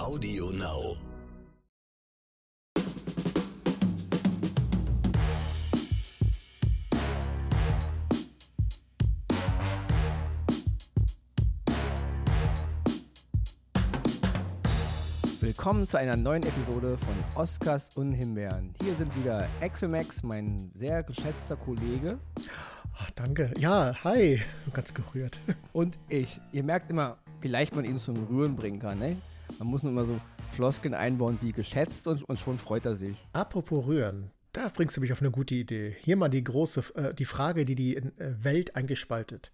Audio Now. Willkommen zu einer neuen Episode von Oscars und Himbeeren. Hier sind wieder Exemax, mein sehr geschätzter Kollege. Ach, danke. Ja, hi. Ganz gerührt. Und ich. Ihr merkt immer, wie leicht man ihn zum Rühren bringen kann, ne? Man muss nur immer so Floskeln einbauen wie geschätzt und, und schon freut er sich. Apropos rühren. Da bringst du mich auf eine gute Idee. Hier mal die große, äh, die Frage, die die äh, Welt eigentlich spaltet.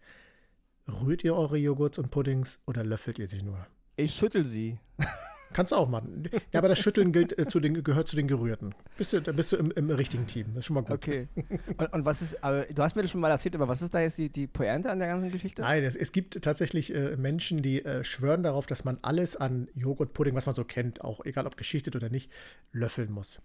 Rührt ihr eure Joghurts und Puddings oder löffelt ihr sie nur? Ich schüttel sie. Kannst du auch machen. Ja, aber das Schütteln gilt, äh, zu den, gehört zu den Gerührten. Bist du, da bist du im, im richtigen Team. Das ist schon mal gut. Okay. Und, und was ist, aber du hast mir das schon mal erzählt, aber was ist da jetzt die, die Pointe an der ganzen Geschichte? Nein, es, es gibt tatsächlich äh, Menschen, die äh, schwören darauf, dass man alles an Joghurt, Pudding, was man so kennt, auch egal ob geschichtet oder nicht, löffeln muss.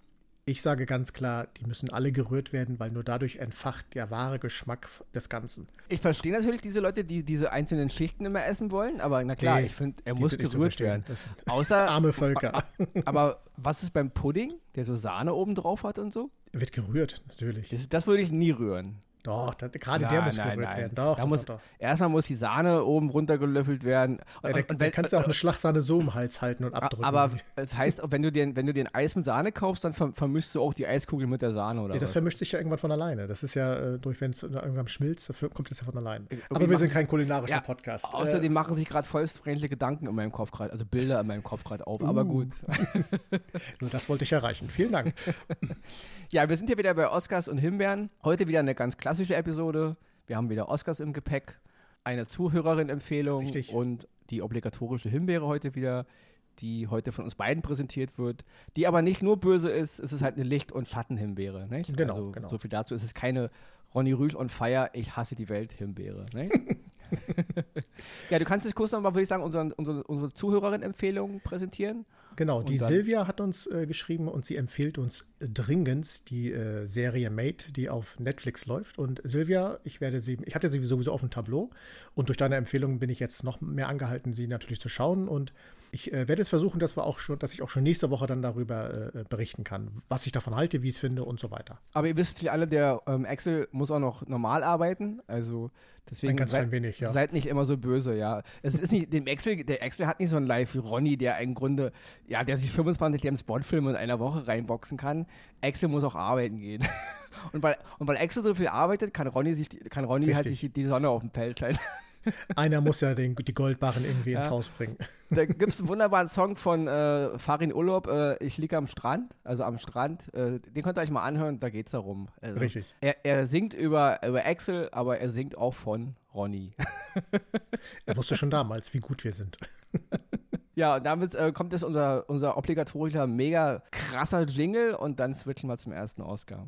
Ich sage ganz klar, die müssen alle gerührt werden, weil nur dadurch entfacht der wahre Geschmack des Ganzen. Ich verstehe natürlich diese Leute, die diese einzelnen Schichten immer essen wollen, aber na klar, Nee, ich finde, er muss gerührt werden. Außer, arme Völker. aber was ist beim Pudding, der so Sahne oben drauf hat und so? Wird gerührt, natürlich. Das, das würde ich nie rühren. Doch, da, gerade der muss gerührt werden. Doch, da doch, muss, doch. Erstmal muss die Sahne oben runtergelöffelt werden. Ja, da, da kannst du auch eine Schlagsahne so im Hals halten und abdrücken. aber es heißt, wenn du dir, wenn du dir ein Eis mit Sahne kaufst, dann ver vermischst du auch die Eiskugel mit der Sahne oder ja, das vermischt sich ja irgendwann von alleine. Das ist ja äh, durch, wenn es langsam schmilzt, kommt es ja von alleine. Irgendwie Aber wir sind kein kulinarischer Ja, Podcast. Außerdem machen sich gerade vollstfreundliche Gedanken in meinem Kopf gerade, also Bilder in meinem Kopf gerade auf. Aber Uh. gut. äh, nur das wollte ich erreichen. Vielen Dank. Ja, wir sind hier wieder bei Oscars und Himbeeren. Heute wieder eine ganz klassische Episode. Wir haben wieder Oscars im Gepäck, eine Zuhörerin-Empfehlung Richtig. und die obligatorische Himbeere heute wieder, die heute von uns beiden präsentiert wird, die aber nicht nur böse ist, es ist halt eine Licht- und Schattenhimbeere. Nicht? Genau, also, genau. So viel dazu. Es ist keine Ronny Rühl on Fire, ich hasse die Welt Himbeere. Nicht? ja, du kannst jetzt kurz nochmal, würde ich sagen, unsere, unsere, unsere Zuhörerin-Empfehlung präsentieren. Genau, die Silvia hat uns äh, geschrieben und sie empfiehlt uns dringend die äh, Serie Mate, die auf Netflix läuft. Und Silvia, ich werde sie, ich hatte sie sowieso auf dem Tableau und durch deine Empfehlung bin ich jetzt noch mehr angehalten, sie natürlich zu schauen. Und ich äh, werde es versuchen, dass wir auch schon, dass ich auch schon nächste Woche dann darüber äh, berichten kann, was ich davon halte, wie ich es finde und so weiter. Aber ihr wisst natürlich alle, der ähm, Axel muss auch noch normal arbeiten. Also deswegen Ein ganz klein wenig, ja. seid nicht immer so böse, ja. Es ist nicht, dem Axel, der Axel hat nicht so ein Live wie Ronny, der im Grunde, ja, der sich 25 James Bond-Filme in einer Woche reinboxen kann. Axel muss auch arbeiten gehen. Und weil, und weil Axel so viel arbeitet, kann Ronny sich, kann Ronny halt sich die Sonne auf dem Feld halten. Einer muss ja den, die Goldbarren irgendwie ins Ja. Haus bringen. Da gibt es einen wunderbaren Song von äh, Farin Urlaub, äh, Ich liege am Strand, also am Strand. Äh, den könnt ihr euch mal anhören, da geht's darum. Also, Richtig. Er, er singt über, über Axel, aber er singt auch von Ronny. Er wusste schon damals, wie gut wir sind. ja, und damit äh, kommt jetzt unser, unser obligatorischer, mega krasser Jingle und dann switchen wir zum ersten Oscar.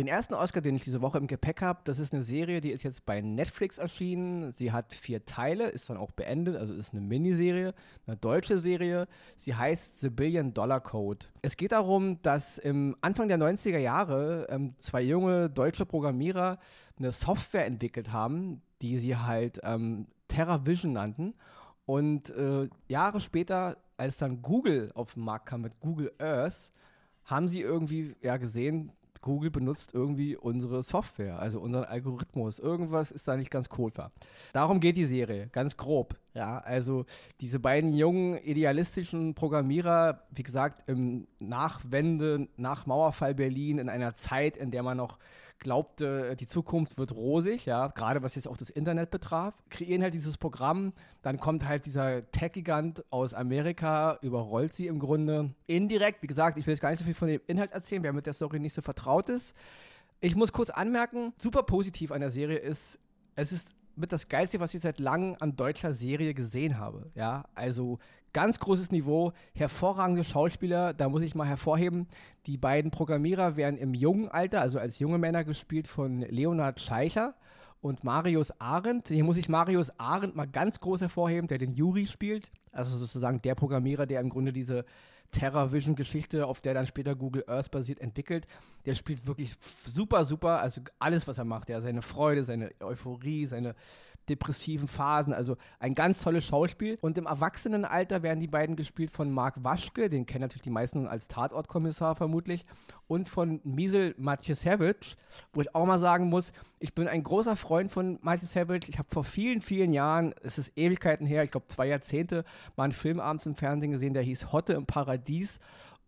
Den ersten Oscar, den ich diese Woche im Gepäck habe, das ist eine Serie, die ist jetzt bei Netflix erschienen. Sie hat vier Teile, ist dann auch beendet, also ist eine Miniserie, eine deutsche Serie. Sie heißt The Billion Dollar Code. Es geht darum, dass im Anfang der 90er Jahre ähm, zwei junge deutsche Programmierer eine Software entwickelt haben, die sie halt ähm, TerraVision nannten. Und äh, Jahre später, als dann Google auf den Markt kam mit Google Earth, haben sie irgendwie ja gesehen, Google benutzt irgendwie unsere Software, also unseren Algorithmus. Irgendwas ist da nicht ganz koscher. Darum geht die Serie, ganz grob. Ja, also diese beiden jungen, idealistischen Programmierer, wie gesagt, im Nachwende, nach Mauerfall Berlin, in einer Zeit, in der man noch glaubte, die Zukunft wird rosig, ja, gerade was jetzt auch das Internet betraf, kreieren halt dieses Programm, dann kommt halt dieser Tech-Gigant aus Amerika, überrollt sie im Grunde indirekt, wie gesagt, ich will jetzt gar nicht so viel von dem Inhalt erzählen, wer mit der Story nicht so vertraut ist. Ich muss kurz anmerken, super positiv an der Serie ist, es ist mit das Geilste, was ich seit langem an deutscher Serie gesehen habe. Ja, also ganz großes Niveau, hervorragende Schauspieler. Da muss ich mal hervorheben, die beiden Programmierer werden im jungen Alter, also als junge Männer gespielt von Leonhard Scheicher und Marius Arendt. Hier muss ich Marius Arendt mal ganz groß hervorheben, der den Juri spielt. Also sozusagen der Programmierer, der im Grunde diese TerraVision-Geschichte, auf der dann später Google Earth basiert, entwickelt. Der spielt wirklich super, super. Also alles, was er macht. Ja, seine Freude, seine Euphorie, seine depressiven Phasen. Also ein ganz tolles Schauspiel. Und im Erwachsenenalter werden die beiden gespielt von Mark Waschke, den kennen natürlich die meisten als Tatortkommissar vermutlich, und von Miesel Matjasewicz, wo ich auch mal sagen muss, ich bin ein großer Freund von Matjasewicz. Ich habe vor vielen, vielen Jahren, es ist Ewigkeiten her, ich glaube zwei Jahrzehnte, mal einen Film abends im Fernsehen gesehen, der hieß Hotte im Paradies.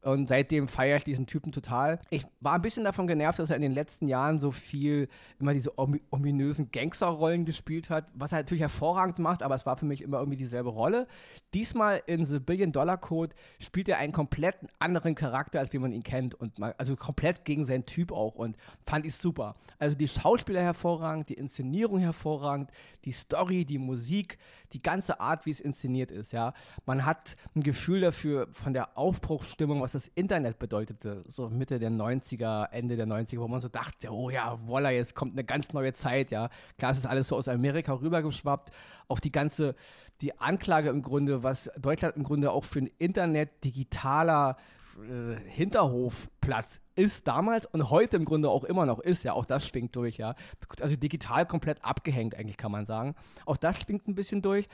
Und seitdem feiere ich diesen Typen total. Ich war ein bisschen davon genervt, dass er in den letzten Jahren so viel immer diese ominösen Gangsterrollen gespielt hat, was er natürlich hervorragend macht, aber es war für mich immer irgendwie dieselbe Rolle. Diesmal in The Billion Dollar Code spielt er einen komplett anderen Charakter, als wie man ihn kennt. Und man, also komplett gegen seinen Typ auch. Und fand ich super. Also die Schauspieler hervorragend, die Inszenierung hervorragend, die Story, die Musik, die ganze Art, wie es inszeniert ist, ja. Man hat ein Gefühl dafür von der Aufbruchsstimmung, was das Internet bedeutete, so Mitte der 90er, Ende der 90er, wo man so dachte, oh ja, voila, jetzt kommt eine ganz neue Zeit, ja. Klar, es ist alles so aus Amerika rübergeschwappt. Auch die ganze, die Anklage im Grunde, was Deutschland im Grunde auch für ein Internet digitaler äh, Hinterhofplatz ist damals und heute im Grunde auch immer noch ist, ja, auch das schwingt durch, ja. Also digital komplett abgehängt, eigentlich kann man sagen. Auch das schwingt ein bisschen durch.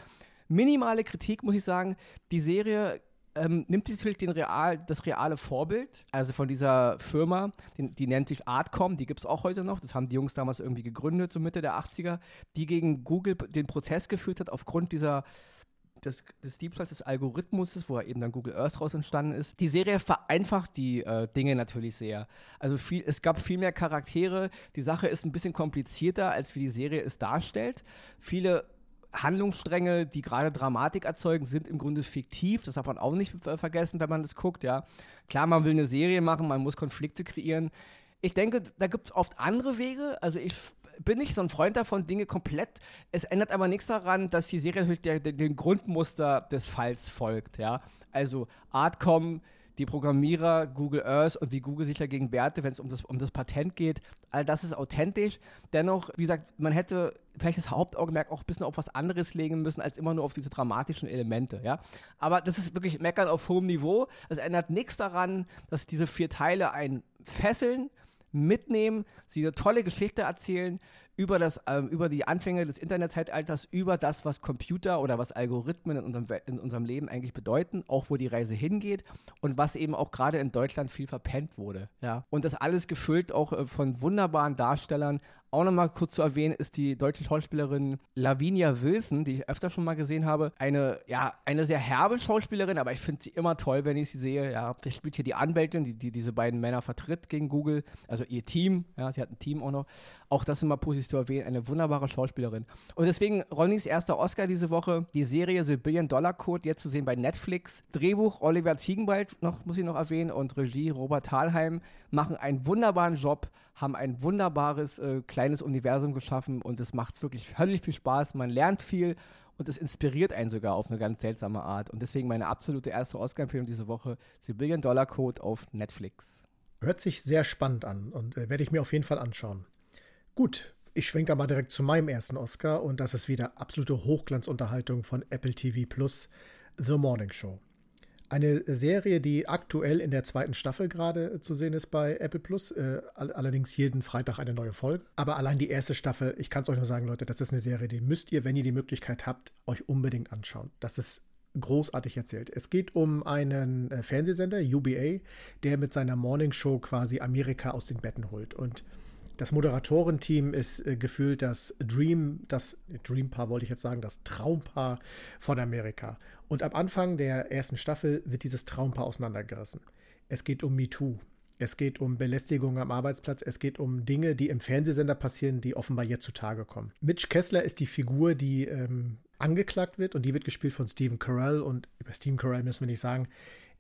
Minimale Kritik, muss ich sagen, die Serie ähm, nimmt natürlich den Real, das reale Vorbild, also von dieser Firma, die, die nennt sich Artcom, die gibt es auch heute noch, das haben die Jungs damals irgendwie gegründet, so Mitte der 80er, die gegen Google den Prozess geführt hat aufgrund dieser des, des Diebstahls des Algorithmus, wo eben dann Google Earth raus entstanden ist. Die Serie vereinfacht die äh, Dinge natürlich sehr. Also viel, es gab viel mehr Charaktere. Die Sache ist ein bisschen komplizierter, als wie die Serie es darstellt. Viele Handlungsstränge, die gerade Dramatik erzeugen, sind im Grunde fiktiv. Das darf man auch nicht vergessen, wenn man das guckt. Ja, klar, man will eine Serie machen, man muss Konflikte kreieren. Ich denke, da gibt es oft andere Wege. Also ich bin nicht so ein Freund davon, Dinge komplett. Es ändert aber nichts daran, dass die Serie natürlich der, den Grundmuster des Falls folgt. Ja? Also Artcom, die Programmierer, Google Earth und wie Google sich dagegen wehrte, wenn es um das, um das Patent geht. All das ist authentisch. Dennoch, wie gesagt, man hätte vielleicht das Hauptaugenmerk auch ein bisschen auf was anderes legen müssen, als immer nur auf diese dramatischen Elemente. Ja? Aber das ist wirklich Meckern auf hohem Niveau. Es ändert nichts daran, dass diese vier Teile einen fesseln mitnehmen, sie eine tolle Geschichte erzählen über, das, ähm, über die Anfänge des Internetzeitalters, über das, was Computer oder was Algorithmen in unserem, in unserem Leben eigentlich bedeuten, auch wo die Reise hingeht und was eben auch gerade in Deutschland viel verpennt wurde. Ja. Und das alles gefüllt auch äh, von wunderbaren Darstellern, auch nochmal kurz zu erwähnen ist die deutsche Schauspielerin Lavinia Wilson, die ich öfter schon mal gesehen habe. Eine, ja, eine sehr herbe Schauspielerin, aber ich finde sie immer toll, wenn ich sie sehe. Ja, sie spielt hier die Anwältin, die, die diese beiden Männer vertritt gegen Google, also ihr Team. Ja, sie hat ein Team auch noch. Auch das immer positiv zu erwähnen, eine wunderbare Schauspielerin. Und deswegen Ronnys erster Oscar diese Woche, die Serie The Billion Dollar Code, jetzt zu sehen bei Netflix. Drehbuch Oliver Ziegenwald, noch, muss ich noch erwähnen, und Regie Robert Thalheim machen einen wunderbaren Job, haben ein wunderbares äh, kleines Universum geschaffen und es macht wirklich völlig viel Spaß. Man lernt viel und es inspiriert einen sogar auf eine ganz seltsame Art. Und deswegen meine absolute erste Oscar-Empfehlung diese Woche: The Billion Dollar Code auf Netflix. Hört sich sehr spannend an und äh, werde ich mir auf jeden Fall anschauen. Gut, ich schwenke da mal direkt zu meinem ersten Oscar und das ist wieder absolute Hochglanzunterhaltung von Apple TV Plus, The Morning Show. Eine Serie, die aktuell in der zweiten Staffel gerade zu sehen ist bei Apple Plus. Äh, allerdings jeden Freitag eine neue Folge. Aber allein die erste Staffel, ich kann es euch nur sagen, Leute, das ist eine Serie, die müsst ihr, wenn ihr die Möglichkeit habt, euch unbedingt anschauen. Das ist großartig erzählt. Es geht um einen äh, Fernsehsender, UBA, der mit seiner Morning Show quasi Amerika aus den Betten holt. Und das Moderatorenteam ist äh, gefühlt das Dream, das Dreampaar wollte ich jetzt sagen, das Traumpaar von Amerika. Und am Anfang der ersten Staffel wird dieses Traumpaar auseinandergerissen. Es geht um MeToo. Es geht um Belästigung am Arbeitsplatz. Es geht um Dinge, die im Fernsehsender passieren, die offenbar jetzt zutage kommen. Mitch Kessler ist die Figur, die ähm, angeklagt wird und die wird gespielt von Stephen Carell. Und über Stephen Carell müssen wir nicht sagen,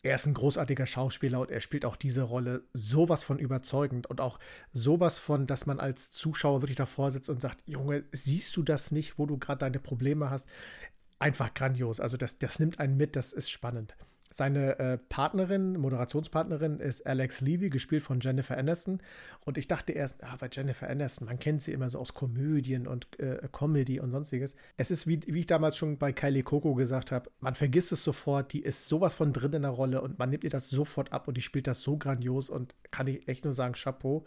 er ist ein großartiger Schauspieler und er spielt auch diese Rolle sowas von überzeugend und auch sowas von, dass man als Zuschauer wirklich davor sitzt und sagt, Junge, siehst du das nicht, wo du gerade deine Probleme hast? Einfach grandios. Also das, das nimmt einen mit, das ist spannend. Seine äh, Partnerin, Moderationspartnerin ist Alex Levy, gespielt von Jennifer Aniston. Und ich dachte erst, ah, bei Jennifer Aniston, man kennt sie immer so aus Komödien und äh, Comedy und sonstiges. Es ist, wie, wie ich damals schon bei Kylie Coco gesagt habe, man vergisst es sofort, die ist sowas von drin in der Rolle und man nimmt ihr das sofort ab und die spielt das so grandios und kann ich echt nur sagen, Chapeau.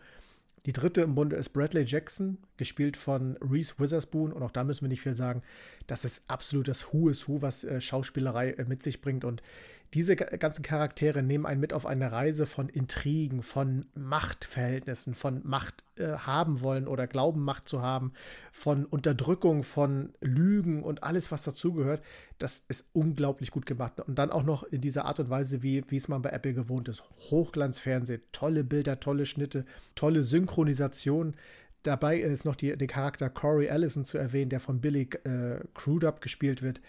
Die dritte im Bunde ist Bradley Jackson, gespielt von Reese Witherspoon. Und auch da müssen wir nicht viel sagen. Das ist absolut das Who is Who, was äh, Schauspielerei äh, mit sich bringt. Und diese ganzen Charaktere nehmen einen mit auf eine Reise von Intrigen, von Machtverhältnissen, von Macht äh, haben wollen oder glauben, Macht zu haben, von Unterdrückung, von Lügen und alles, was dazugehört. Das ist unglaublich gut gemacht. Und dann auch noch in dieser Art und Weise, wie, es man bei Apple gewohnt ist. Hochglanzfernsehen, tolle Bilder, tolle Schnitte, tolle Synchronisation. Dabei ist noch die, den Charakter Corey Allison zu erwähnen, der von Billy äh, Crudup gespielt wird.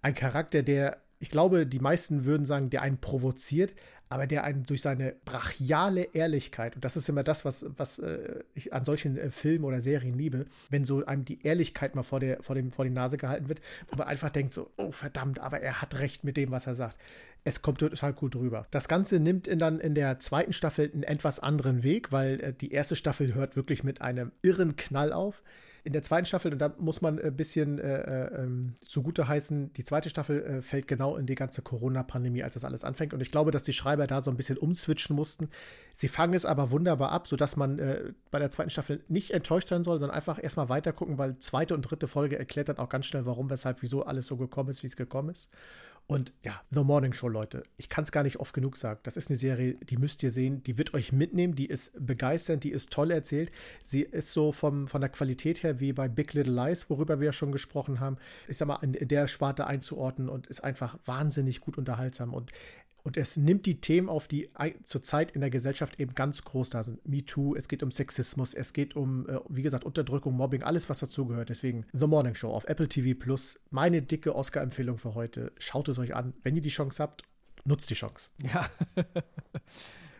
Ein Charakter, der ich glaube, die meisten würden sagen, der einen provoziert, aber der einen durch seine brachiale Ehrlichkeit, und das ist immer das, was, was äh, ich an solchen äh, Filmen oder Serien liebe, wenn so einem die Ehrlichkeit mal vor, der, vor, dem, vor die Nase gehalten wird, wo man einfach denkt so, oh verdammt, aber er hat recht mit dem, was er sagt. Es kommt total gut rüber. Das Ganze nimmt in, dann in der zweiten Staffel einen etwas anderen Weg, weil äh, die erste Staffel hört wirklich mit einem irren Knall auf in der zweiten Staffel, und da muss man ein bisschen äh, äh, ähm, zugute heißen, die zweite Staffel äh, fällt genau in die ganze Corona-Pandemie, als das alles anfängt. Und ich glaube, dass die Schreiber da so ein bisschen umswitchen mussten. Sie fangen es aber wunderbar ab, sodass man äh, bei der zweiten Staffel nicht enttäuscht sein soll, sondern einfach erstmal weiter gucken, weil zweite und dritte Folge erklärt dann auch ganz schnell, warum, weshalb, wieso alles so gekommen ist, wie es gekommen ist. Und ja, The Morning Show, Leute. Ich kann es gar nicht oft genug sagen. Das ist eine Serie, die müsst ihr sehen. Die wird euch mitnehmen. Die ist begeisternd. Die ist toll erzählt. Sie ist so vom, von der Qualität her wie bei Big Little Lies, worüber wir ja schon gesprochen haben. Ich sag mal, in der Sparte einzuordnen und ist einfach wahnsinnig gut unterhaltsam. Und und es nimmt die Themen auf, die zurzeit in der Gesellschaft eben ganz groß da sind. Me Too, es geht um Sexismus, es geht um, äh, wie gesagt, Unterdrückung, Mobbing, alles, was dazugehört. Deswegen The Morning Show auf Apple TV Plus. Meine dicke Oscar-Empfehlung für heute. Schaut es euch an. Wenn ihr die Chance habt, nutzt die Chance. Ja.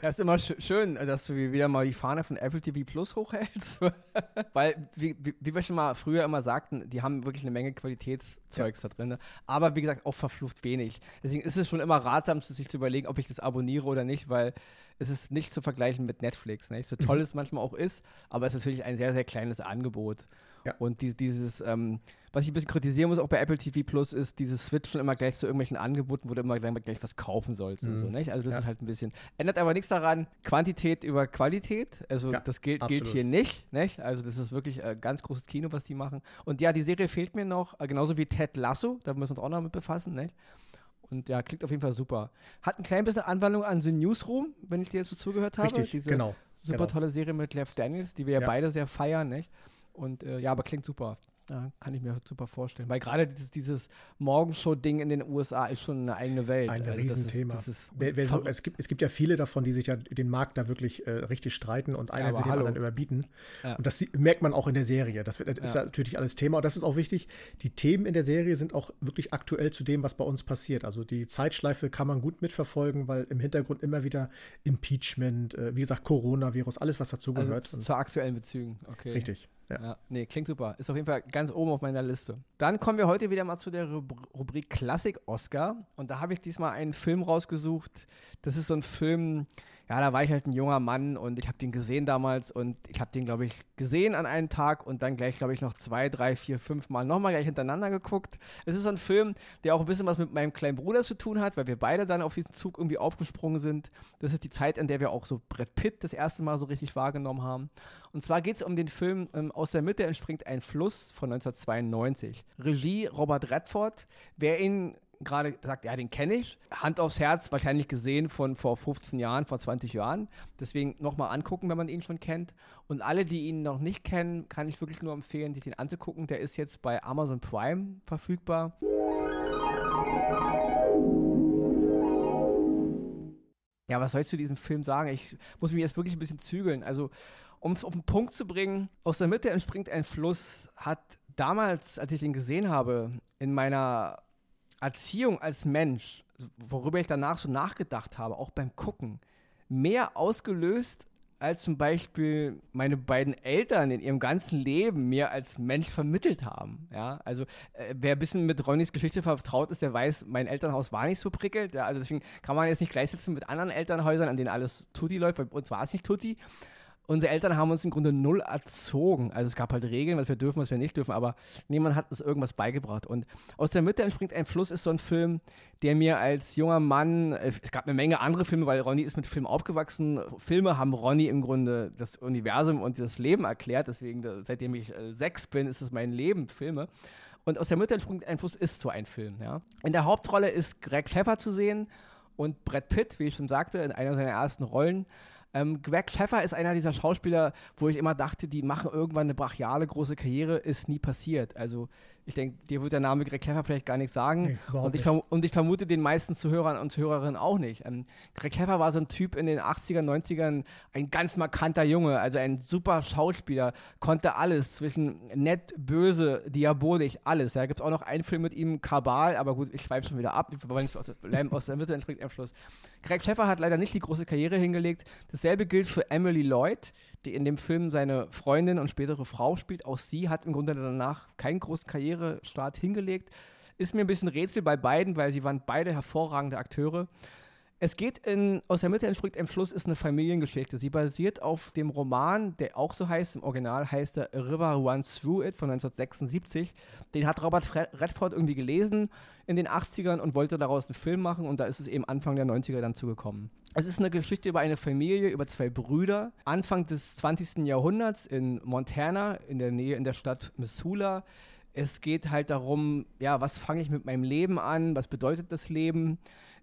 Ja, ist immer sch schön, dass du wieder mal die Fahne von Apple TV Plus hochhältst. Weil, wie, wie, wie, wir schon mal früher immer sagten, die haben wirklich eine Menge Qualitätszeugs ja. da drin. Aber wie gesagt, auch verflucht wenig. Deswegen ist es schon immer ratsam, sich zu überlegen, ob ich das abonniere oder nicht, weil es ist nicht zu vergleichen mit Netflix. Nicht? So toll mhm. es manchmal auch ist, aber es ist natürlich ein sehr, sehr kleines Angebot. Ja. Und die, dieses, ähm, was ich ein bisschen kritisieren muss, auch bei Apple TV Plus, ist dieses Switchen immer gleich zu irgendwelchen Angeboten, wo du immer gleich, was kaufen sollst mhm. und so, nicht? Also das ja. ist halt ein bisschen, ändert aber nichts daran, Quantität über Qualität, also ja, das gilt, gilt hier nicht, nicht? Also das ist wirklich äh, ganz großes Kino, was die machen. Und ja, die Serie fehlt mir noch, äh, genauso wie Ted Lasso, da müssen wir uns auch noch mit befassen, nicht? Und ja, klingt auf jeden Fall super. Hat ein klein bisschen Anwandlung an The Newsroom, wenn ich dir jetzt so zugehört habe. Richtig, Diese genau. Super genau. tolle Serie mit Lev Daniels, die wir ja, ja beide sehr feiern, nicht? Und äh, ja, aber klingt super. Ja, kann ich mir super vorstellen. Weil gerade dieses, dieses Morgenshow-Ding in den USA ist schon eine eigene Welt. Ein also Riesenthema. Das ist, das ist wer, wer so, es, gibt, es gibt ja viele davon, die sich ja den Markt da wirklich äh, richtig streiten und einer ja, will den hallo. anderen überbieten. Ja. Und das merkt man auch in der Serie. Das, wird, das ist natürlich alles Thema. Und das ist auch wichtig. Die Themen in der Serie sind auch wirklich aktuell zu dem, was bei uns passiert. Also die Zeitschleife kann man gut mitverfolgen, weil im Hintergrund immer wieder Impeachment, äh, wie gesagt, Coronavirus, alles, was dazugehört. Also zu aktuellen Bezügen, okay. Richtig. Ja. ja. Nee, klingt super. Ist auf jeden Fall ganz oben auf meiner Liste. Dann kommen wir heute wieder mal zu der Rubrik Klassik Oscar. Und da habe ich diesmal einen Film rausgesucht. Das ist so ein Film, ja, da war ich halt ein junger Mann und ich habe den gesehen damals und ich habe den, glaube ich, gesehen an einem Tag und dann gleich, glaube ich, noch zwei, drei, vier, fünf Mal nochmal gleich hintereinander geguckt. Es ist so ein Film, der auch ein bisschen was mit meinem kleinen Bruder zu tun hat, weil wir beide dann auf diesen Zug irgendwie aufgesprungen sind. Das ist die Zeit, in der wir auch so Brett Pitt das erste Mal so richtig wahrgenommen haben. Und zwar geht es um den Film ähm, Aus der Mitte entspringt ein Fluss von 1992. Regie Robert Redford. Wer ihn gerade gesagt, ja, den kenne ich. Hand aufs Herz, wahrscheinlich gesehen von vor 15 Jahren, vor 20 Jahren. Deswegen nochmal angucken, wenn man ihn schon kennt. Und alle, die ihn noch nicht kennen, kann ich wirklich nur empfehlen, sich den anzugucken. Der ist jetzt bei Amazon Prime verfügbar. Ja, was soll ich zu diesem Film sagen? Ich muss mich jetzt wirklich ein bisschen zügeln. Also, um es auf den Punkt zu bringen, aus der Mitte entspringt ein Fluss, hat damals, als ich den gesehen habe, in meiner Erziehung als Mensch, worüber ich danach so nachgedacht habe, auch beim Gucken, mehr ausgelöst, als zum Beispiel meine beiden Eltern in ihrem ganzen Leben mir als Mensch vermittelt haben. Ja, also äh, wer ein bisschen mit Ronnys Geschichte vertraut ist, der weiß, mein Elternhaus war nicht so prickelt. Ja, also deswegen kann man jetzt nicht gleichsetzen mit anderen Elternhäusern, an denen alles Tutti läuft, bei uns war es nicht Tutti. Unsere Eltern haben uns im Grunde null erzogen. Also es gab halt Regeln, was wir dürfen, was wir nicht dürfen, aber niemand hat uns irgendwas beigebracht. Und aus der Mitte entspringt ein Fluss ist so ein Film, der mir als junger Mann, äh, es gab eine Menge andere Filme, weil Ronny ist mit Filmen aufgewachsen. Filme haben Ronny im Grunde das Universum und das Leben erklärt. Deswegen, seitdem ich äh, sechs bin, ist es mein Leben, Filme. Und aus der Mitte entspringt ein Fluss ist so ein Film. Ja. In der Hauptrolle ist Greg Sheffer zu sehen und Brad Pitt, wie ich schon sagte, in einer seiner ersten Rollen. Ähm, Greg Sheffer ist einer dieser Schauspieler, wo ich immer dachte, die machen irgendwann eine brachiale große Karriere, ist nie passiert. Also ich denke, dir wird der Name Greg Kleffer vielleicht gar nichts sagen. Nee, und, ich und, ich vermute den meisten Zuhörern und Zuhörerinnen auch nicht. Ähm, Greg Kleffer war so ein Typ in den 80er, 90ern, ein ganz markanter Junge, also ein super Schauspieler, konnte alles zwischen nett, böse, diabolisch, alles. Da ja, gibt es auch noch einen Film mit ihm, Kabal, aber gut, ich schweife schon wieder ab. Wir wollen nicht aus der Mitte entspringt am Schluss. Greg Sheffer hat leider nicht die große Karriere hingelegt. Dasselbe gilt für Emily Lloyd, die in dem Film seine Freundin und spätere Frau spielt. Auch sie hat im Grunde danach keinen großen Karrierestart hingelegt. Ist mir ein bisschen Rätsel bei beiden, weil sie waren beide hervorragende Akteure. Es geht in, aus der Mitte entspringt ein Fluss, ist eine Familiengeschichte. Sie basiert auf dem Roman, der auch so heißt, im Original heißt er River Runs Through It von 1976. Den hat Robert Redford irgendwie gelesen in den 80ern und wollte daraus einen Film machen und da ist es eben Anfang der 90er dann zugekommen. Es ist eine Geschichte über eine Familie, über zwei Brüder, Anfang des 20. Jahrhunderts in Montana, in der Nähe in der Stadt Missoula. Es geht halt darum, ja, was fange ich mit meinem Leben an, was bedeutet das Leben?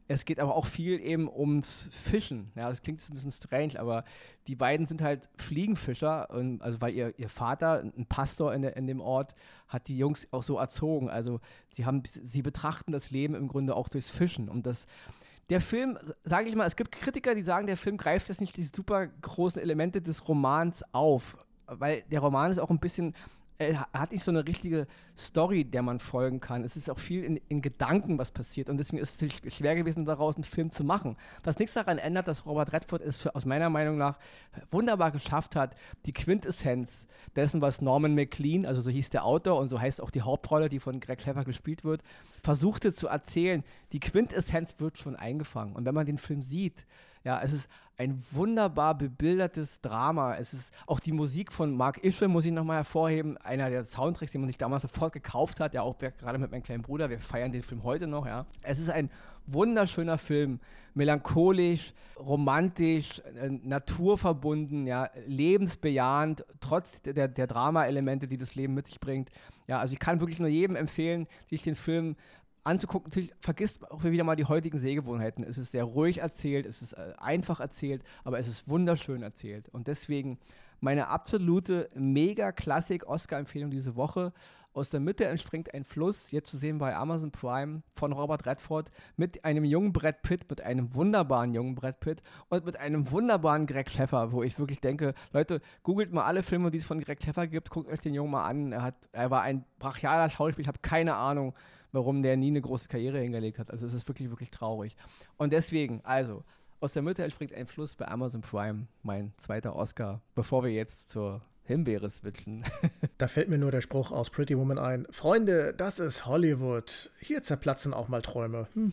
Es geht aber auch viel eben ums Fischen. Ja, das klingt ein bisschen strange, aber die beiden sind halt Fliegenfischer. Und, also weil ihr, ihr Vater, ein Pastor in, in dem Ort, hat die Jungs auch so erzogen. Also sie haben, sie betrachten das Leben im Grunde auch durchs Fischen. Und das, der Film, sage ich mal, es gibt Kritiker, die sagen, der Film greift jetzt nicht die super großen Elemente des Romans auf. Weil der Roman ist auch ein bisschen er hat nicht so eine richtige Story, der man folgen kann. Es ist auch viel in, in, Gedanken, was passiert. Und deswegen ist es schwer gewesen, daraus einen Film zu machen. Was nichts daran ändert, dass Robert Redford es für, aus meiner Meinung nach wunderbar geschafft hat, die Quintessenz dessen, was Norman McLean, also so hieß der Autor und so heißt auch die Hauptrolle, die von Greg Clever gespielt wird, versuchte zu erzählen. Die Quintessenz wird schon eingefangen. Und wenn man den Film sieht, ja, es ist ein wunderbar bebildertes Drama. Es ist auch die Musik von Mark Ischel, muss ich nochmal hervorheben. Einer der Soundtracks, den man sich damals sofort gekauft hat. Ja, auch gerade mit meinem kleinen Bruder. Wir feiern den Film heute noch, ja. Es ist ein wunderschöner Film. Melancholisch, romantisch, äh, naturverbunden, ja, lebensbejahend, trotz der, der Drama-Elemente, die das Leben mit sich bringt. Ja, also ich kann wirklich nur jedem empfehlen, sich den Film anzugucken. Natürlich vergisst auch wieder mal die heutigen Sehgewohnheiten. Es ist sehr ruhig erzählt, es ist äh, einfach erzählt, aber es ist wunderschön erzählt. Und deswegen meine absolute Mega-Klassik-Oscar-Empfehlung diese Woche. Aus der Mitte entspringt ein Fluss, jetzt zu sehen bei Amazon Prime von Robert Redford, mit einem jungen Brett Pitt, mit einem wunderbaren jungen Brett Pitt und mit einem wunderbaren Greg Sheffer, wo ich wirklich denke, Leute, googelt mal alle Filme, die es von Greg Sheffer gibt, guckt euch den Jungen mal an. Er, hat, er war ein brachialer Schauspieler, ich habe keine Ahnung, warum der nie eine große Karriere hingelegt hat. Also es ist wirklich, wirklich traurig. Und deswegen, also, aus der Mitte entspringt ein Fluss bei Amazon Prime, mein zweiter Oscar, bevor wir jetzt zur Himbeere switchen. da fällt mir nur der Spruch aus Pretty Woman ein. Freunde, das ist Hollywood. Hier zerplatzen auch mal Träume. Hm.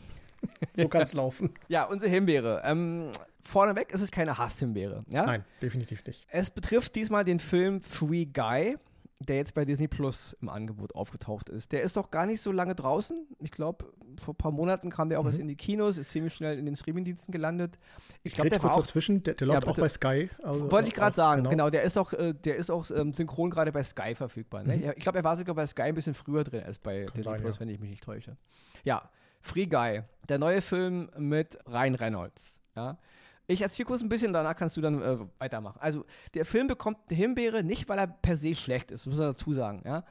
So kann es laufen. Ja, unsere Himbeere. Ähm, vorneweg ist es keine Hasshimbeere. Ja? Nein, definitiv nicht. Es betrifft diesmal den Film Free Guy der jetzt bei Disney Plus im Angebot aufgetaucht ist. Der ist doch gar nicht so lange draußen. Ich glaube, vor ein paar Monaten kam der auch mhm. erst in die Kinos, ist ziemlich schnell in den Streamingdiensten gelandet. Ich glaube, der war auch dazwischen, der, der läuft ja, auch bei Sky. Also wollte ich gerade sagen, genau. genau. der ist auch, äh, der ist auch ähm, synchron gerade bei Sky verfügbar. Ne? Mhm. Ich glaube, er war sogar bei Sky ein bisschen früher drin als bei Kann Disney sein, Plus, ja. wenn ich mich nicht täusche. Ja, Free Guy, der neue Film mit Ryan Reynolds. Ja. Ich erzähle kurz ein bisschen, danach kannst du dann äh, weitermachen. Also, der Film bekommt eine Himbeere nicht, weil er per se schlecht ist, muss man dazu sagen. Ja?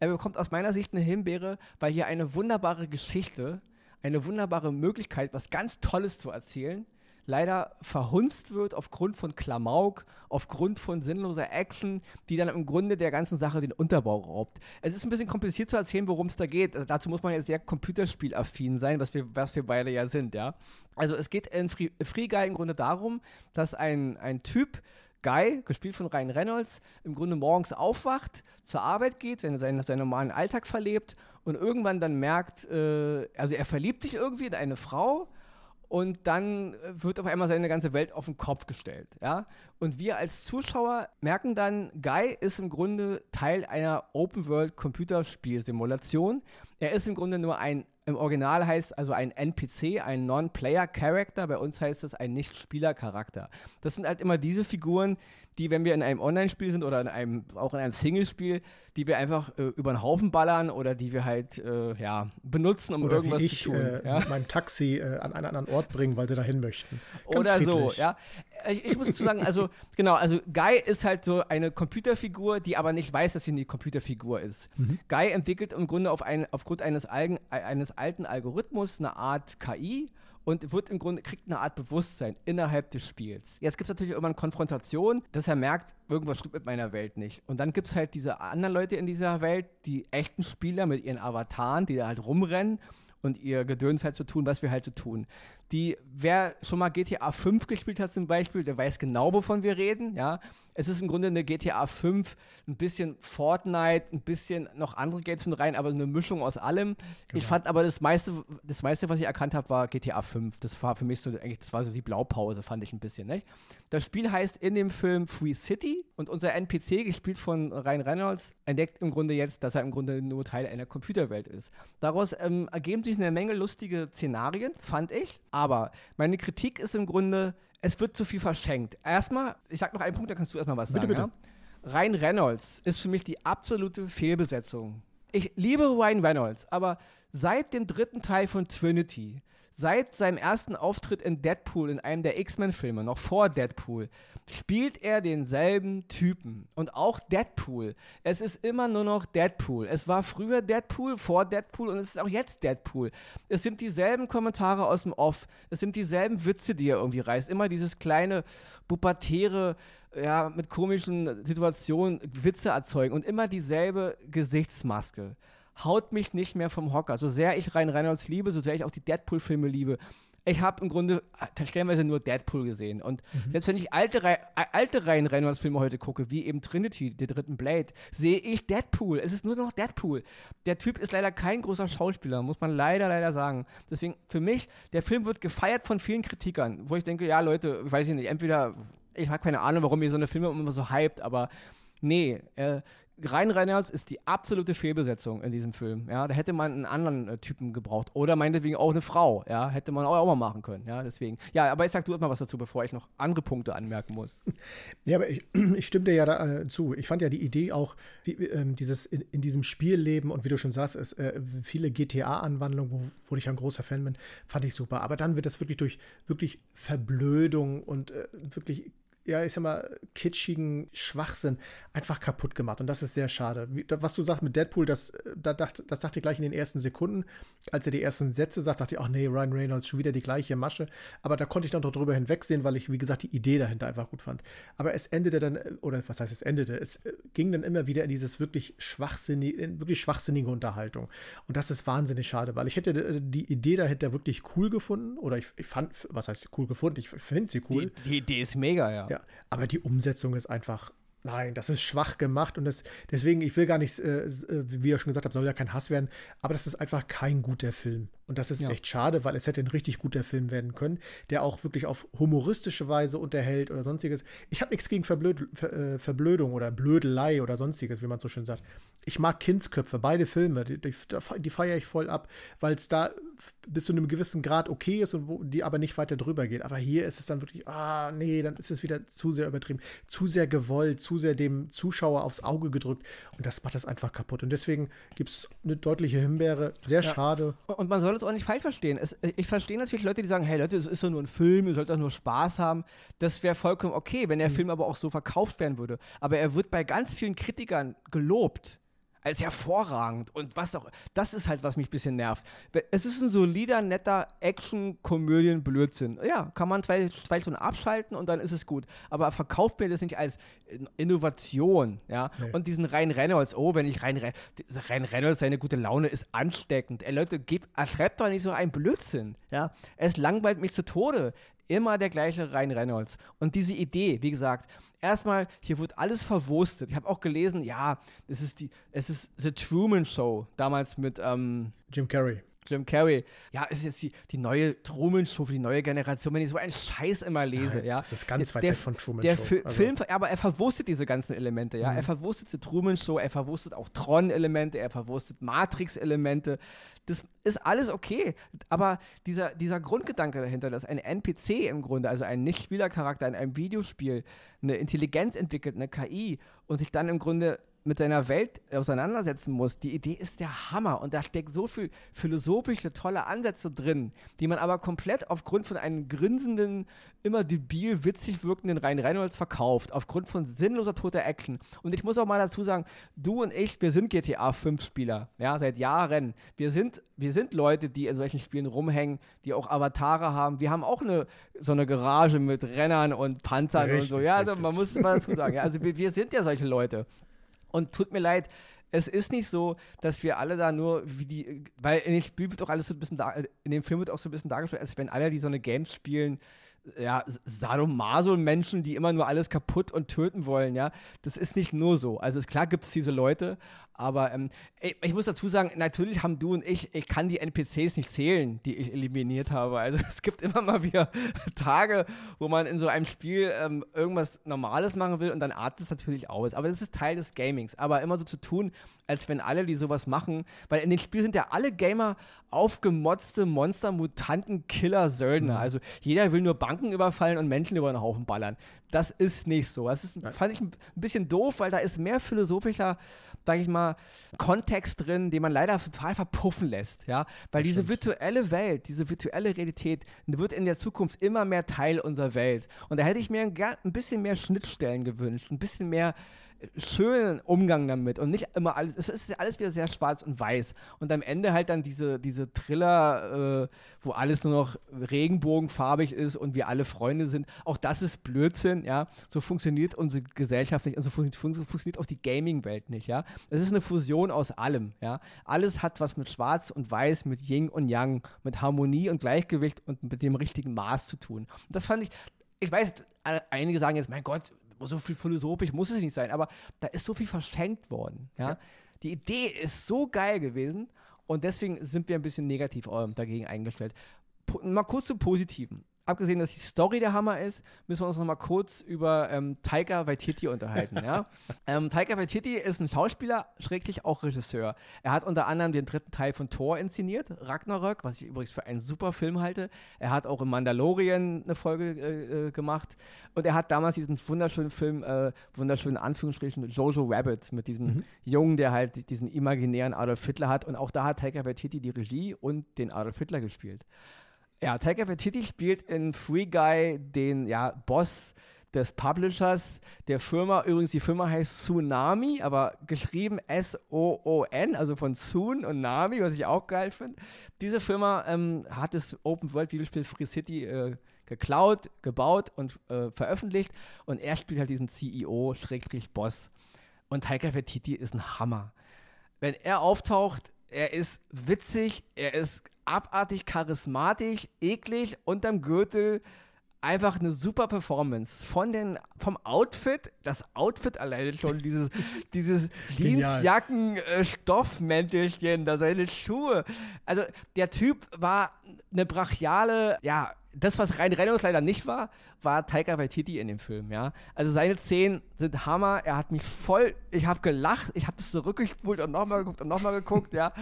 Er bekommt aus meiner Sicht eine Himbeere, weil hier eine wunderbare Geschichte, eine wunderbare Möglichkeit, was ganz Tolles zu erzählen, leider verhunzt wird aufgrund von Klamauk, aufgrund von sinnloser Action, die dann im Grunde der ganzen Sache den Unterbau raubt. Es ist ein bisschen kompliziert zu erzählen, worum es da geht. Also dazu muss man jetzt sehr computerspielaffin sein, was wir, was wir beide ja sind, ja. Also es geht in Free, Free Guy im Grunde darum, dass ein, ein Typ Guy, gespielt von Ryan Reynolds, im Grunde morgens aufwacht, zur Arbeit geht, seinen, seinen, seinen normalen Alltag verlebt und irgendwann dann merkt, äh, also er verliebt sich irgendwie in eine Frau und dann äh, wird auf einmal seine ganze Welt auf den Kopf gestellt, ja. Und wir als Zuschauer merken dann, Guy ist im Grunde Teil einer Open-World-Computerspielsimulation. Er ist im Grunde nur ein, im Original heißt also ein NPC, ein Non-Player-Character, bei uns heißt es ein Nicht-Spieler-Charakter. Das sind halt immer diese Figuren, die, wenn wir in einem Online-Spiel sind oder in einem, auch in einem Single-Spiel, die wir einfach äh, über den Haufen ballern oder die wir halt äh, ja, benutzen, um oder irgendwas wie ich, zu tun. Äh, ja? mit meinem Taxi äh, an einen anderen Ort bringen, weil sie dahin möchten. Ganz oder friedlich. so, ja. Ich, muss dazu sagen, also genau, also Guy ist halt so eine Computerfigur, die aber nicht weiß, dass sie eine Computerfigur ist. Mhm. Guy entwickelt im Grunde auf ein, aufgrund eines, Algen, eines alten Algorithmus eine Art KI und wird im Grunde, kriegt eine Art Bewusstsein innerhalb des Spiels. Jetzt gibt es natürlich irgendwann Konfrontation, dass er merkt, irgendwas stimmt mit meiner Welt nicht. Und dann gibt es halt diese anderen Leute in dieser Welt, die echten Spieler mit ihren Avataren, die da halt rumrennen und ihr Gedöns halt zu so tun, was wir halt so tun die, wer schon mal GTA 5 gespielt hat zum Beispiel, der weiß genau, wovon wir reden, ja. Es ist im Grunde eine GTA 5, ein bisschen Fortnite, ein bisschen noch andere Games mit rein, aber eine Mischung aus allem. Genau. Ich fand aber das meiste, das meiste, was ich erkannt habe, war GTA 5. Das war für mich so, eigentlich, das war so die Blaupause, fand ich ein bisschen, ne? Das Spiel heißt in dem Film Free City und unser NPC, gespielt von Ryan Reynolds, entdeckt im Grunde jetzt, dass er im Grunde nur Teil einer Computerwelt ist. Daraus ähm, ergeben sich eine Menge lustige Szenarien, fand ich. Aber meine Kritik ist im Grunde, es wird zu viel verschenkt. Erstmal, ich sag noch einen Punkt, da kannst du erstmal was sagen. Bitte, bitte. Ja? Ryan Reynolds ist für mich die absolute Fehlbesetzung. Ich liebe Ryan Reynolds, aber seit dem dritten Teil von Trinity Seit seinem ersten Auftritt in Deadpool, in einem der X-Men-Filme, noch vor Deadpool, spielt er denselben Typen. Und auch Deadpool. Es ist immer nur noch Deadpool. Es war früher Deadpool, vor Deadpool und es ist auch jetzt Deadpool. Es sind dieselben Kommentare aus dem Off. Es sind dieselben Witze, die er irgendwie reißt. Immer dieses kleine, pubertäre, ja, mit komischen Situationen Witze erzeugen und immer dieselbe Gesichtsmaske haut mich nicht mehr vom Hocker. So sehr ich Ryan Reynolds liebe, so sehr ich auch die Deadpool-Filme liebe. Ich habe im Grunde äh, stellenweise nur Deadpool gesehen. Und mhm. selbst wenn ich alte, äh, alte Ryan Reynolds-Filme heute gucke, wie eben Trinity, der dritten Blade, sehe ich Deadpool. Es ist nur noch Deadpool. Der Typ ist leider kein großer Schauspieler, muss man leider, leider sagen. Deswegen, für mich, der Film wird gefeiert von vielen Kritikern, wo ich denke, ja, Leute, weiß ich nicht, entweder, ich habe keine Ahnung, warum ihr so eine Filme immer so hypt, aber nee, äh, Ryan Reynolds ist die absolute Fehlbesetzung in diesem Film. Ja, da hätte man einen anderen äh, Typen gebraucht oder meinetwegen auch eine Frau. Ja, hätte man auch, auch, mal machen können. Ja, deswegen. Ja, aber jetzt sag du erstmal was dazu, bevor ich noch andere Punkte anmerken muss. Ja, aber ich, ich stimme dir ja da, äh, zu. Ich fand ja die Idee auch, wie, äh, dieses in, in, diesem Spielleben und wie du schon sagst, es äh, viele GTA-Anwandlungen, wo, wo ich ein großer Fan bin, fand ich super. Aber dann wird das wirklich durch wirklich Verblödung und äh, wirklich ja, ich sag mal, kitschigen Schwachsinn einfach kaputt gemacht. Und das ist sehr schade. Wie, was du sagst mit Deadpool, das, da dacht, das dachte ich gleich in den ersten Sekunden. Als er die ersten Sätze sagt, dachte ich, ach nee, Ryan Reynolds, schon wieder die gleiche Masche. Aber da konnte ich dann drüber hinwegsehen, weil ich, wie gesagt, die Idee dahinter einfach gut fand. Aber es endete dann, oder was heißt es endete? Es äh, ging dann immer wieder in dieses wirklich schwachsinnige, wirklich schwachsinnige Unterhaltung. Und das ist wahnsinnig schade, weil ich hätte äh, die Idee dahinter wirklich cool gefunden. Oder ich, ich fand, was heißt cool gefunden? Ich finde sie cool. Die, die Idee ist mega, ja. ja ja, aber die Umsetzung ist einfach Nein, das ist schwach gemacht und das, deswegen, ich will gar nicht, äh, äh wie ihr schon gesagt habt, soll ja kein Hass werden, aber das ist einfach kein guter Film. Und das ist ja. echt schade, weil es hätte ein richtig guter Film werden können, der auch wirklich auf humoristische Weise unterhält oder sonstiges. Ich habe nichts gegen Verblöd, Ver, äh, Verblödung oder Blödelei oder sonstiges, wie man so schön sagt. Ich mag Kindsköpfe, beide Filme, die, die, die feiere ich voll ab, weil es da bis zu einem gewissen Grad okay ist und wo die aber nicht weiter drüber geht. Aber hier ist es dann wirklich, ah, nee, dann ist es wieder zu sehr übertrieben, zu sehr gewollt, zu sehr dem Zuschauer aufs Auge gedrückt und das macht das einfach kaputt. Und deswegen gibt es eine deutliche Himbeere, sehr ja. schade. Und man soll es auch nicht falsch verstehen. Es, ich verstehe natürlich Leute, die sagen, hey Leute, es ist doch nur ein Film, ihr sollt doch nur Spaß haben. Das wäre vollkommen okay, wenn der mhm. Film aber auch so verkauft werden würde. Aber er wird bei ganz vielen Kritikern gelobt als hervorragend und was auch. Das ist halt, was mich ein bisschen nervt. Es ist ein solider, netter Action-Komödien-Blödsinn. Ja, kann man zwei, zwei Stunden abschalten und dann ist es gut. Aber verkauft mir das nicht als Innovation, ja. Nee. Und diesen Ryan Reynolds, oh, wenn ich Ryan, Re Ryan Reynolds, seine gute Laune ist ansteckend. Ey, Leute, gib, schreibt doch nicht so einen Blödsinn, ja. Es langweilt mich zu Tode immer der gleiche Ryan Reynolds. Und diese Idee, wie gesagt, erstmal, hier wird alles verwurstet. Ich habe auch gelesen, ja, es ist die, es ist The Truman Show, damals mit ähm, Jim Carrey. Jim Carrey. Ja, ist jetzt die, die neue Truman-Show für die neue Generation, wenn ich so einen Scheiß immer lese, Nein, ja. Das ist ganz der, weit der, weg von Truman der Show. Also- Film, aber er verwurstet diese ganzen Elemente, ja. Mhm. Er verwurstet die Truman-Show, er verwurstet auch Tron-Elemente, er verwurstet Matrix-Elemente. Das ist alles okay, aber dieser, dieser Grundgedanke dahinter, dass ein NPC im Grunde, also ein Nicht-Spielercharakter in einem Videospiel, eine Intelligenz entwickelt, eine KI und sich dann im Grunde mit seiner Welt auseinandersetzen muss, die Idee ist der Hammer und da steckt so viel philosophische, tolle Ansätze drin, die man aber komplett aufgrund von einem grinsenden, immer debil, witzig wirkenden Ryan Reynolds verkauft, aufgrund von sinnloser toter Action. Und ich muss auch mal dazu sagen, du und ich, wir sind GTA 5 Spieler, ja, seit Jahren. Wir sind, wir sind Leute, die in solchen Spielen rumhängen, die auch Avatare haben. Wir haben auch eine, so eine Garage mit Rennern und Panzern und so. Richtig, Ja, richtig. man muss es mal dazu sagen. Ja, also wir, wir sind ja solche Leute. Und tut mir leid, es ist nicht so, dass wir alle da nur wie die, weil in dem Spiel wird auch alles so ein bisschen, da, in dem Film wird auch so ein bisschen dargestellt, als wenn alle, die so eine Games spielen, ja, Sadomaso-Menschen, die immer nur alles kaputt und töten wollen, ja. Das ist nicht nur so. Also ist klar gibt es diese Leute, aber ähm, ich, ich muss dazu sagen, natürlich haben du und ich, ich kann die NPCs nicht zählen, die ich eliminiert habe. Also es gibt immer mal wieder Tage, wo man in so einem Spiel ähm, irgendwas Normales machen will und dann artet es natürlich aus. Aber das ist Teil des Gamings. Aber immer so zu tun, als wenn alle, die sowas machen, weil in dem Spiel sind ja alle Gamer aufgemotzte Monster, Mutanten, Killer, Söldner. Also jeder will nur Banken überfallen und Menschen über den Haufen ballern. Das ist nicht so. Das ist, fand ich ein bisschen doof, weil da ist mehr philosophischer, sag ich mal, Kontext drin, den man leider total verpuffen lässt, ja, weil diese virtuelle Welt, diese virtuelle Realität wird in der Zukunft immer mehr Teil unserer Welt. Und da hätte ich mir ein, ein bisschen mehr Schnittstellen gewünscht, ein bisschen mehr schönen Umgang damit und nicht immer alles, es ist alles wieder sehr schwarz und weiß. Und am Ende halt dann diese, diese Thriller, äh, wo alles nur noch regenbogenfarbig ist und wir alle Freunde sind, auch das ist Blödsinn, ja, so funktioniert unsere Gesellschaft nicht und so, fun fun so funktioniert auch die Gaming-Welt nicht, ja, es ist eine Fusion aus allem, ja, alles hat was mit schwarz und weiß, mit Yin und Yang, mit Harmonie und Gleichgewicht und mit dem richtigen Maß zu tun. Und das fand ich, ich weiß, einige sagen jetzt, mein Gott, so viel philosophisch muss es nicht sein, aber da ist so viel verschenkt worden. Ja? Die Idee ist so geil gewesen und deswegen sind wir ein bisschen negativ ähm, dagegen eingestellt. Po mal kurz zum Positiven. Abgesehen, dass die Story der Hammer ist, müssen wir uns noch mal kurz über ähm, Taika Waititi unterhalten. ja? ähm, Taika Waititi ist ein Schauspieler, schräglich auch Regisseur. Er hat unter anderem den dritten Teil von Thor inszeniert, Ragnarök, was ich übrigens für einen super Film halte. Er hat auch im Mandalorian eine Folge äh, äh, gemacht und er hat damals diesen wunderschönen Film, äh, wunderschönen Anführungsstrichen, mit Jojo Rabbit, mit diesem Jungen, der halt diesen imaginären Adolf Hitler hat und auch da hat Taika Waititi die Regie und den Adolf Hitler gespielt. Ja, Taika Waititi spielt in Free Guy den ja, Boss des Publishers der Firma. Übrigens, die Firma heißt Tsunami, aber geschrieben S-O-O-N, also von Soon und Nami, was ich auch geil finde. Diese Firma ähm, hat das Open World Videospiel Free City äh, geklaut, gebaut und äh, veröffentlicht. Und er spielt halt diesen CEO, Schrägstrich Boss. Und Taika Waititi ist ein Hammer. Wenn er auftaucht, er ist witzig, er ist abartig charismatisch, eklig, unterm Gürtel. Einfach eine super Performance. Von den, vom Outfit, das Outfit alleine schon, dieses, dieses Genial. Jeansjacken, äh, Stoffmäntelchen, da seine Schuhe. Also der Typ war eine brachiale, ja, das, was rein Reynolds leider nicht war, war Taika Waititi in dem Film, ja. Also seine Szenen sind Hammer, er hat mich voll, ich habe gelacht, ich habe das zurückgespult und nochmal geguckt und nochmal geguckt, ja.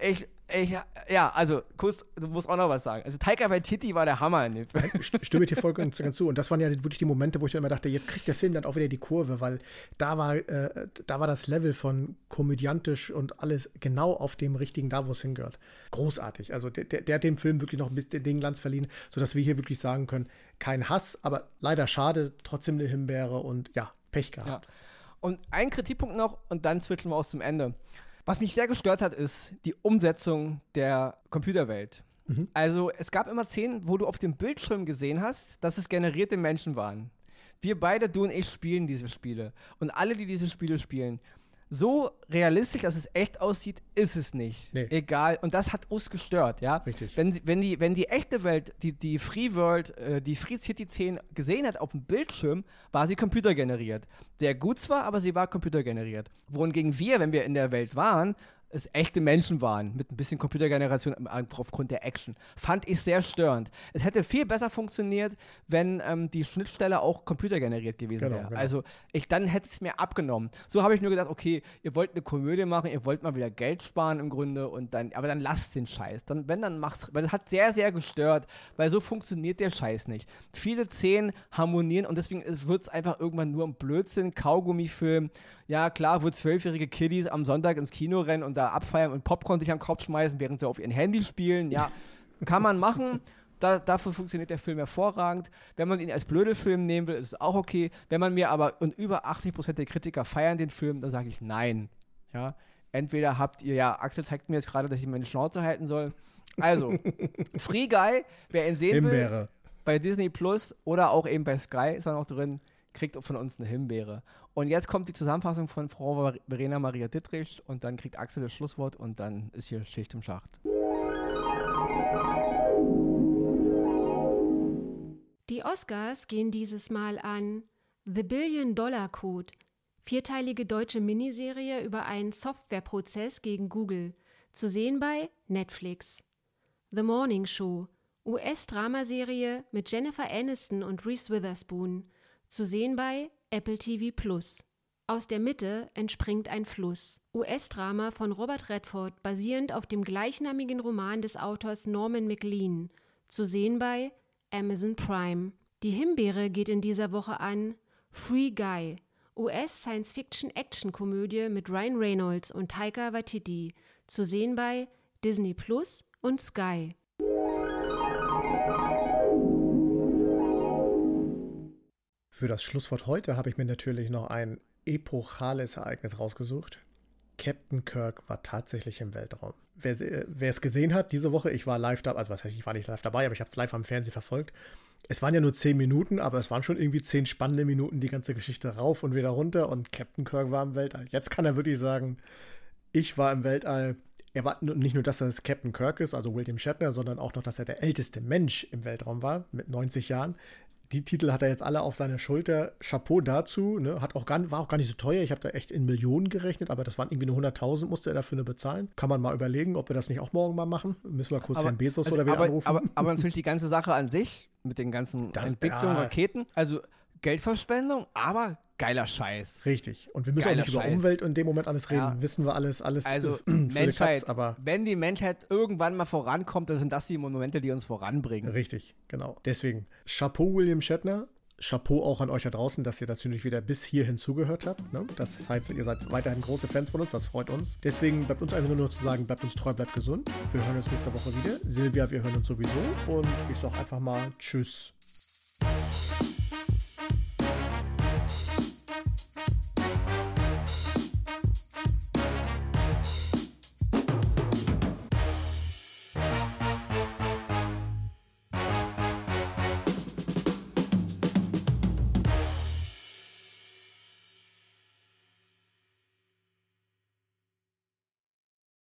Ich, ich, ja, also, kurz, du musst auch noch was sagen. Also Taika Waititi war der Hammer in dem Film. St- Stimme dir voll ganz, ganz zu. Und das waren ja wirklich die Momente, wo ich immer dachte, jetzt kriegt der Film dann auch wieder die Kurve, weil da war, äh, da war das Level von komödiantisch und alles genau auf dem richtigen, da wo es hingehört. Großartig. Also der, der, der hat dem Film wirklich noch ein bisschen den Glanz verliehen, sodass wir hier wirklich sagen können, kein Hass, aber leider schade, trotzdem eine Himbeere und ja, Pech Ja. gehabt. Und ein Kritikpunkt noch und dann switchen wir auch zum Ende. Was mich sehr gestört hat, ist die Umsetzung der Computerwelt. Also es gab immer Szenen, wo du auf dem Bildschirm gesehen hast, dass es generierte Menschen waren. Wir beide, du und ich, spielen diese Spiele. Und alle, die diese Spiele spielen, so realistisch, dass es echt aussieht, ist es nicht. Nee. Egal. Und das hat uns gestört, ja. Richtig. Wenn, wenn, die, wenn die echte Welt, die, die Free World, äh, die Free City 10 gesehen hat auf dem Bildschirm, war sie computergeneriert. Sehr gut zwar, aber sie war computergeneriert. Wohingegen wir, wenn wir in der Welt waren, es echte Menschen waren, mit ein bisschen Computergeneration aufgrund der Action. Fand ich sehr störend. Es hätte viel besser funktioniert, wenn ähm, die Schnittstelle auch computergeneriert gewesen genau, wäre. Genau. Also ich, dann hätte es mir abgenommen. So habe ich nur gedacht, okay, ihr wollt eine Komödie machen, ihr wollt mal wieder Geld sparen im Grunde und dann, aber dann lasst den Scheiß. Dann, wenn, dann macht's, weil das hat sehr, sehr gestört, weil so funktioniert der Scheiß nicht. Viele Szenen harmonieren und deswegen wird es einfach irgendwann nur ein Blödsinn, Kaugummifilm. Ja, klar, wo zwölfjährige Kiddies am Sonntag ins Kino rennen und da abfeiern und Popcorn sich am Kopf schmeißen, während sie auf ihren Handy spielen. Ja, kann man machen. Da, dafür funktioniert der Film hervorragend. Wenn man ihn als Blödelfilm nehmen will, ist es auch okay. Wenn man mir aber, und über 80% der Kritiker feiern den Film, dann sage ich nein. Ja, entweder habt ihr, ja, Axel zeigt mir jetzt gerade, dass ich meine Schnauze halten soll. Also, Free Guy, wer ihn sehen Himbeere. will, bei Disney Plus oder auch eben bei Sky ist er noch drin, kriegt von uns eine Himbeere. Und jetzt kommt die Zusammenfassung von Frau Verena Maria Dittrich und dann kriegt Axel das Schlusswort und dann ist hier Schicht im Schacht. Die Oscars gehen dieses Mal an The Billion Dollar Code, vierteilige deutsche Miniserie über einen Softwareprozess gegen Google, zu sehen bei Netflix. The Morning Show, US-Dramaserie mit Jennifer Aniston und Reese Witherspoon, zu sehen bei Apple TV Plus. Aus der Mitte entspringt ein Fluss. US-Drama von Robert Redford basierend auf dem gleichnamigen Roman des Autors Norman McLean. Zu sehen bei Amazon Prime. Die Himbeere geht in dieser Woche an Free Guy. US-Science-Fiction-Action-Komödie mit Ryan Reynolds und Taika Waititi. Zu sehen bei Disney Plus und Sky. Für das Schlusswort heute habe ich mir natürlich noch ein epochales Ereignis rausgesucht. Captain Kirk war tatsächlich im Weltraum. Wer, wer, es gesehen hat, diese Woche, ich war live dabei, also was heißt, ich war nicht live dabei, aber ich habe es live am Fernsehen verfolgt. Es waren ja nur zehn Minuten, aber es waren schon irgendwie zehn spannende Minuten, die ganze Geschichte rauf und wieder runter und Captain Kirk war im Weltall. Jetzt kann er wirklich sagen, ich war im Weltall. Er war nicht nur, dass er das Captain Kirk ist, also William Shatner, sondern auch noch, dass er der älteste Mensch im Weltraum war, mit 90 Jahren die Titel hat er jetzt alle auf seiner Schulter. Chapeau dazu. Ne? Hat auch gar, war auch gar nicht so teuer. Ich habe da echt in Millionen gerechnet, aber das waren irgendwie nur 100.000, musste er dafür nur bezahlen. Kann man mal überlegen, ob wir das nicht auch morgen mal machen. Müssen wir kurz aber, Herrn Bezos also, oder wer anrufen. Aber, aber natürlich die ganze Sache an sich mit den ganzen das, Entwicklungen, ja. Raketen. Also Geldverschwendung, aber geiler Scheiß. Richtig. Und wir müssen geiler auch nicht über Scheiß. Umwelt in dem Moment alles reden. Ja. Wissen wir alles, alles Also Menschheit, Katz, aber wenn die Menschheit irgendwann mal vorankommt, dann sind das die Monumente, die uns voranbringen. Richtig, genau. Deswegen Chapeau William Shatner. Chapeau auch an euch da draußen, dass ihr natürlich wieder bis hierhin zugehört habt. Ne? Das heißt, ihr seid weiterhin große Fans von uns, das freut uns. Deswegen bleibt uns einfach nur noch zu sagen, bleibt uns treu, bleibt gesund. Wir hören uns nächste Woche wieder. Silvia, wir hören uns sowieso. Und ich sage einfach mal Tschüss.